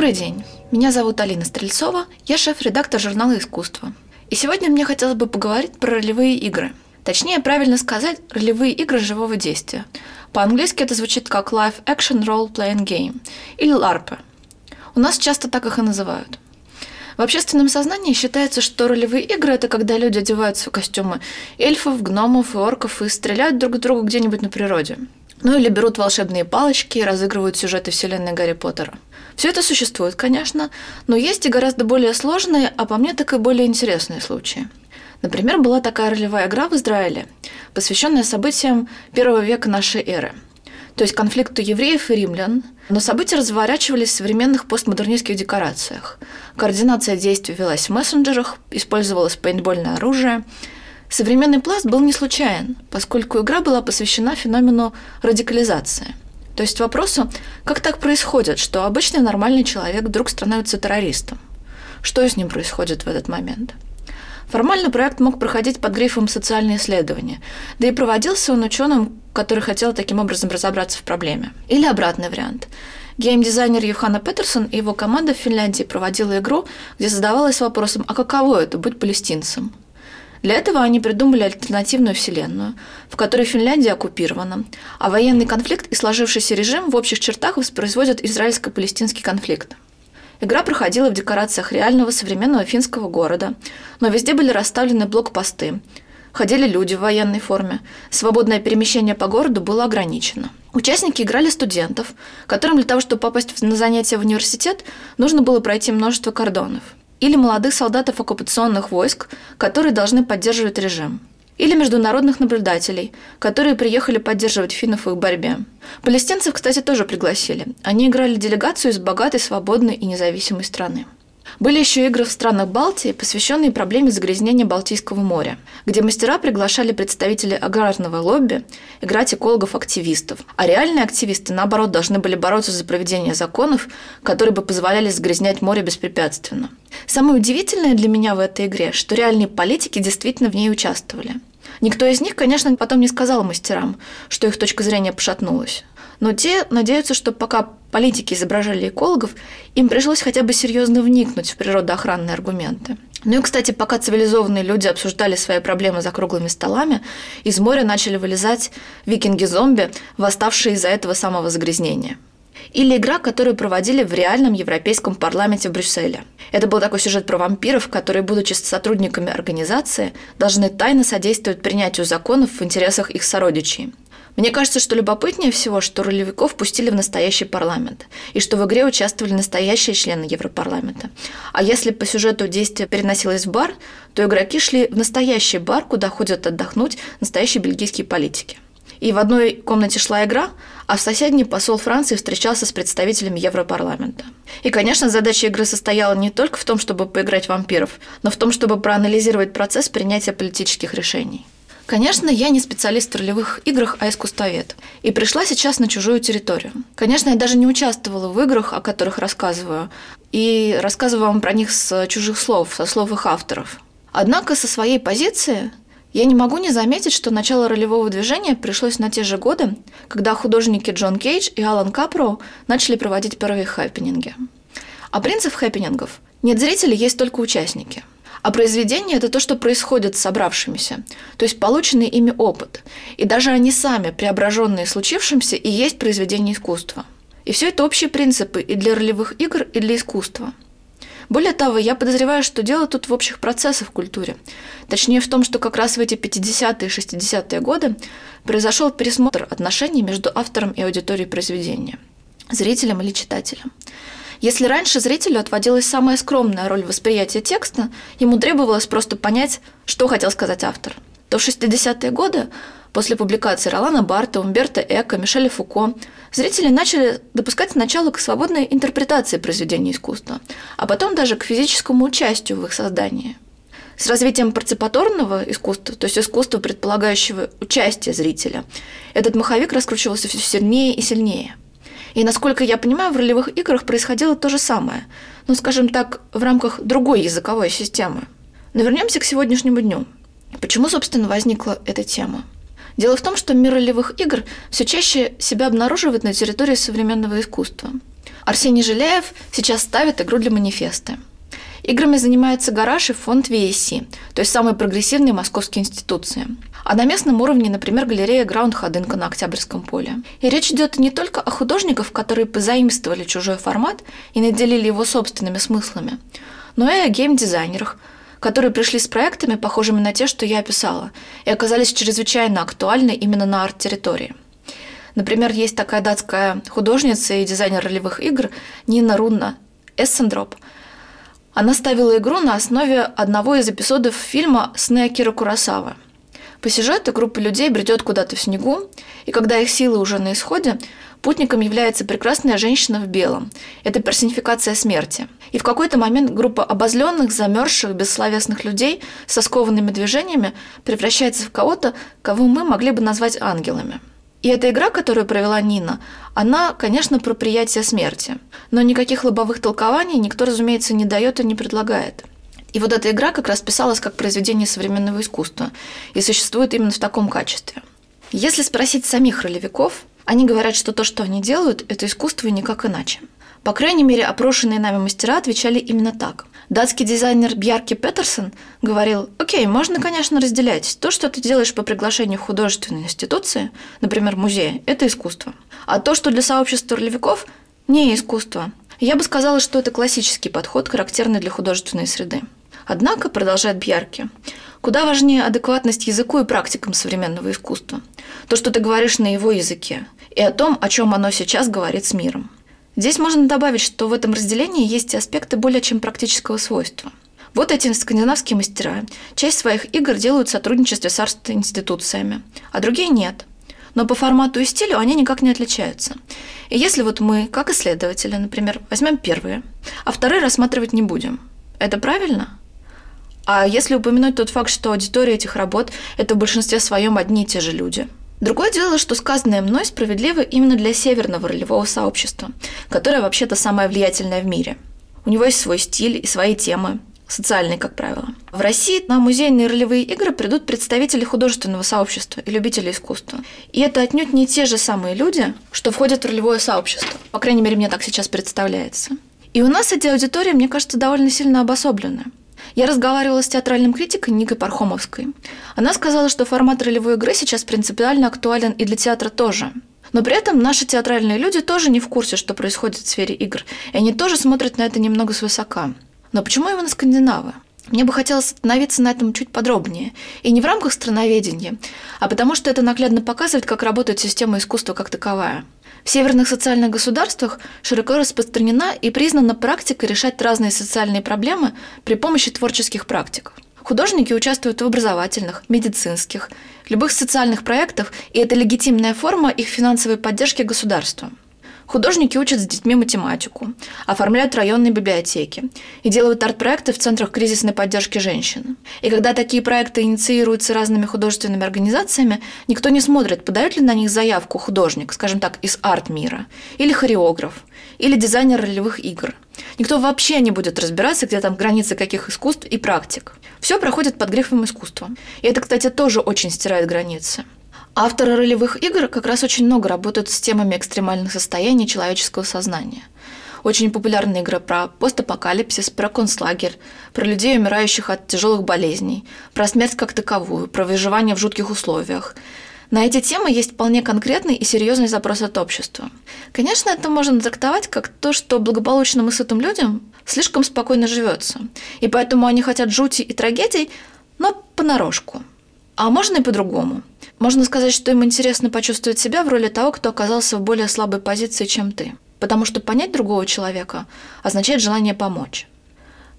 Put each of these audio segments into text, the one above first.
Добрый день. Меня зовут Алина Стрельцова, я шеф-редактор журнала «Искусство». И сегодня мне хотелось бы поговорить про ролевые игры. Точнее, правильно сказать, ролевые игры живого действия. По-английски это звучит как Live Action Role Playing Game или LARP. У нас часто так их и называют. В общественном сознании считается, что ролевые игры – это когда люди одеваются в костюмы эльфов, гномов и орков и стреляют друг в друга где-нибудь на природе. Ну или берут волшебные палочки и разыгрывают сюжеты вселенной Гарри Поттера. Все это существует, конечно, но есть и гораздо более сложные, а по мне так и более интересные случаи. Например, была такая ролевая игра в Израиле, посвященная событиям первого века нашей эры – то есть конфликту евреев и римлян, но события разворачивались в современных постмодернистских декорациях. Координация действий велась в мессенджерах, использовалось пейнтбольное оружие. Современный пласт был не случайен, поскольку игра была посвящена феномену радикализации. То есть вопросу, как так происходит, что обычный нормальный человек вдруг становится террористом? Что с ним происходит в этот момент? Формально проект мог проходить под грифом «социальные исследования», да и проводился он ученым, который хотел таким образом разобраться в проблеме. Или обратный вариант. Геймдизайнер Юхана Петерсон и его команда в Финляндии проводила игру, где задавалась вопросом, а каково это – быть палестинцем? Для этого они придумали альтернативную вселенную, в которой Финляндия оккупирована, а военный конфликт и сложившийся режим в общих чертах воспроизводят израильско-палестинский конфликт. Игра проходила в декорациях реального современного финского города, но везде были расставлены блокпосты. Ходили люди в военной форме. Свободное перемещение по городу было ограничено. Участники играли студентов, которым для того, чтобы попасть на занятия в университет, нужно было пройти множество кордонов. Или молодых солдатов оккупационных войск, которые должны поддерживать режим или международных наблюдателей, которые приехали поддерживать финнов в их борьбе. Палестинцев, кстати, тоже пригласили. Они играли делегацию из богатой, свободной и независимой страны. Были еще игры в странах Балтии, посвященные проблеме загрязнения Балтийского моря, где мастера приглашали представителей аграрного лобби играть экологов-активистов, а реальные активисты, наоборот, должны были бороться за проведение законов, которые бы позволяли загрязнять море беспрепятственно. Самое удивительное для меня в этой игре, что реальные политики действительно в ней участвовали – Никто из них, конечно, потом не сказал мастерам, что их точка зрения пошатнулась. Но те надеются, что пока политики изображали экологов, им пришлось хотя бы серьезно вникнуть в природоохранные аргументы. Ну и, кстати, пока цивилизованные люди обсуждали свои проблемы за круглыми столами, из моря начали вылезать викинги-зомби, восставшие из-за этого самого загрязнения – или игра, которую проводили в реальном европейском парламенте в Брюсселе. Это был такой сюжет про вампиров, которые, будучи сотрудниками организации, должны тайно содействовать принятию законов в интересах их сородичей. Мне кажется, что любопытнее всего, что ролевиков пустили в настоящий парламент, и что в игре участвовали настоящие члены Европарламента. А если по сюжету действие переносилось в бар, то игроки шли в настоящий бар, куда ходят отдохнуть настоящие бельгийские политики – и в одной комнате шла игра, а в соседней посол Франции встречался с представителями Европарламента. И, конечно, задача игры состояла не только в том, чтобы поиграть в вампиров, но в том, чтобы проанализировать процесс принятия политических решений. Конечно, я не специалист в ролевых играх, а искусствовед. И пришла сейчас на чужую территорию. Конечно, я даже не участвовала в играх, о которых рассказываю, и рассказываю вам про них с чужих слов, со слов их авторов. Однако со своей позиции я не могу не заметить, что начало ролевого движения пришлось на те же годы, когда художники Джон Кейдж и Алан Капро начали проводить первые хэппининги. А принцип хэппинингов – нет зрителей, есть только участники. А произведение – это то, что происходит с собравшимися, то есть полученный ими опыт. И даже они сами, преображенные случившимся, и есть произведение искусства. И все это общие принципы и для ролевых игр, и для искусства – более того, я подозреваю, что дело тут в общих процессах в культуре. Точнее в том, что как раз в эти 50-е и 60-е годы произошел пересмотр отношений между автором и аудиторией произведения, зрителем или читателем. Если раньше зрителю отводилась самая скромная роль восприятия текста, ему требовалось просто понять, что хотел сказать автор, то в 60-е годы После публикации Ролана Барта, Умберто Эко, Мишеля Фуко зрители начали допускать сначала к свободной интерпретации произведений искусства, а потом даже к физическому участию в их создании. С развитием парципаторного искусства, то есть искусства, предполагающего участие зрителя, этот маховик раскручивался все сильнее и сильнее. И, насколько я понимаю, в ролевых играх происходило то же самое, ну, скажем так, в рамках другой языковой системы. Но вернемся к сегодняшнему дню. Почему, собственно, возникла эта тема? Дело в том, что мир ролевых игр все чаще себя обнаруживает на территории современного искусства. Арсений Жиляев сейчас ставит игру для манифеста. Играми занимается гараж и фонд VSC, то есть самые прогрессивные московские институции. А на местном уровне, например, галерея Граунд Ходынка на Октябрьском поле. И речь идет не только о художниках, которые позаимствовали чужой формат и наделили его собственными смыслами, но и о геймдизайнерах, которые пришли с проектами, похожими на те, что я описала, и оказались чрезвычайно актуальны именно на арт-территории. Например, есть такая датская художница и дизайнер ролевых игр Нина Рунна Эссендроп. Она ставила игру на основе одного из эпизодов фильма «Сны Акира Курасава». По сюжету группа людей бредет куда-то в снегу, и когда их силы уже на исходе, путником является прекрасная женщина в белом. Это персонификация смерти. И в какой-то момент группа обозленных, замерзших, бессловесных людей со скованными движениями превращается в кого-то, кого мы могли бы назвать ангелами. И эта игра, которую провела Нина, она, конечно, про приятие смерти. Но никаких лобовых толкований никто, разумеется, не дает и не предлагает. И вот эта игра как раз писалась как произведение современного искусства и существует именно в таком качестве. Если спросить самих ролевиков, они говорят, что то, что они делают, это искусство и никак иначе. По крайней мере, опрошенные нами мастера отвечали именно так. Датский дизайнер Бьярки Петерсон говорил, окей, можно, конечно, разделять. То, что ты делаешь по приглашению художественной институции, например, музея, это искусство. А то, что для сообщества ролевиков, не искусство. Я бы сказала, что это классический подход, характерный для художественной среды. Однако, продолжает Бьярки, куда важнее адекватность языку и практикам современного искусства. То, что ты говоришь на его языке, и о том, о чем оно сейчас говорит с миром. Здесь можно добавить, что в этом разделении есть и аспекты более чем практического свойства. Вот эти скандинавские мастера часть своих игр делают в сотрудничестве с арт-институциями, а другие нет. Но по формату и стилю они никак не отличаются. И если вот мы, как исследователи, например, возьмем первые, а вторые рассматривать не будем, это правильно? А если упомянуть тот факт, что аудитория этих работ – это в большинстве своем одни и те же люди – Другое дело, что сказанное мной справедливо именно для северного ролевого сообщества, которое вообще-то самое влиятельное в мире. У него есть свой стиль и свои темы, социальные, как правило. В России на музейные ролевые игры придут представители художественного сообщества и любителей искусства. И это отнюдь не те же самые люди, что входят в ролевое сообщество. По крайней мере, мне так сейчас представляется. И у нас эти аудитории, мне кажется, довольно сильно обособлены. Я разговаривала с театральным критиком Никой Пархомовской. Она сказала, что формат ролевой игры сейчас принципиально актуален и для театра тоже. Но при этом наши театральные люди тоже не в курсе, что происходит в сфере игр, и они тоже смотрят на это немного свысока. Но почему именно скандинавы? Мне бы хотелось остановиться на этом чуть подробнее. И не в рамках страноведения, а потому что это наглядно показывает, как работает система искусства как таковая – в северных социальных государствах широко распространена и признана практика решать разные социальные проблемы при помощи творческих практик. Художники участвуют в образовательных, медицинских, любых социальных проектах, и это легитимная форма их финансовой поддержки государства – Художники учат с детьми математику, оформляют районные библиотеки и делают арт-проекты в центрах кризисной поддержки женщин. И когда такие проекты инициируются разными художественными организациями, никто не смотрит, подает ли на них заявку художник, скажем так, из арт-мира, или хореограф, или дизайнер ролевых игр. Никто вообще не будет разбираться, где там границы каких искусств и практик. Все проходит под грифом искусства. И это, кстати, тоже очень стирает границы. Авторы ролевых игр как раз очень много работают с темами экстремальных состояний человеческого сознания. Очень популярные игры про постапокалипсис, про концлагерь, про людей, умирающих от тяжелых болезней, про смерть как таковую, про выживание в жутких условиях. На эти темы есть вполне конкретный и серьезный запрос от общества. Конечно, это можно трактовать как то, что благополучным и сытым людям слишком спокойно живется, и поэтому они хотят жути и трагедий, но понарошку. А можно и по-другому. Можно сказать, что им интересно почувствовать себя в роли того, кто оказался в более слабой позиции, чем ты. Потому что понять другого человека означает желание помочь.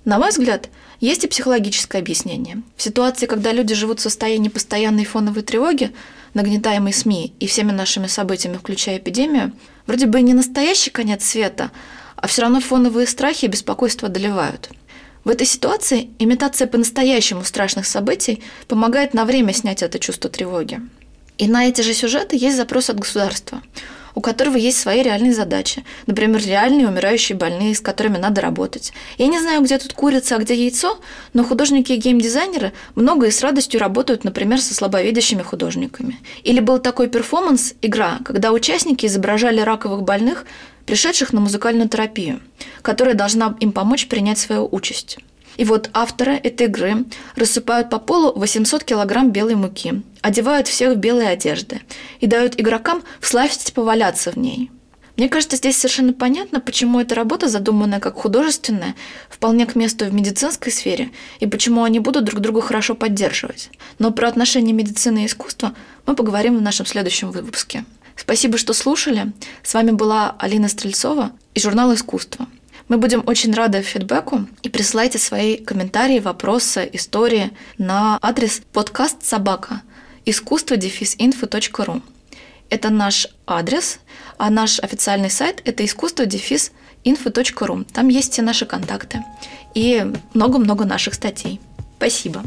На мой взгляд, есть и психологическое объяснение. В ситуации, когда люди живут в состоянии постоянной фоновой тревоги, нагнетаемой СМИ и всеми нашими событиями, включая эпидемию, вроде бы не настоящий конец света, а все равно фоновые страхи и беспокойство одолевают – в этой ситуации имитация по-настоящему страшных событий помогает на время снять это чувство тревоги. И на эти же сюжеты есть запрос от государства. У которого есть свои реальные задачи. Например, реальные умирающие больные, с которыми надо работать. Я не знаю, где тут курица, а где яйцо, но художники и геймдизайнеры много и с радостью работают, например, со слабовидящими художниками. Или был такой перформанс, игра, когда участники изображали раковых больных, пришедших на музыкальную терапию, которая должна им помочь принять свою участь. И вот авторы этой игры рассыпают по полу 800 килограмм белой муки, одевают всех в белые одежды и дают игрокам всласть поваляться в ней. Мне кажется, здесь совершенно понятно, почему эта работа, задуманная как художественная, вполне к месту в медицинской сфере, и почему они будут друг друга хорошо поддерживать. Но про отношения медицины и искусства мы поговорим в нашем следующем выпуске. Спасибо, что слушали. С вами была Алина Стрельцова и журнал «Искусство». Мы будем очень рады фидбэку и присылайте свои комментарии, вопросы, истории на адрес подкаст собака искусство инфо.ру. Это наш адрес, а наш официальный сайт – это искусство инфо.ру. Там есть все наши контакты и много-много наших статей. Спасибо.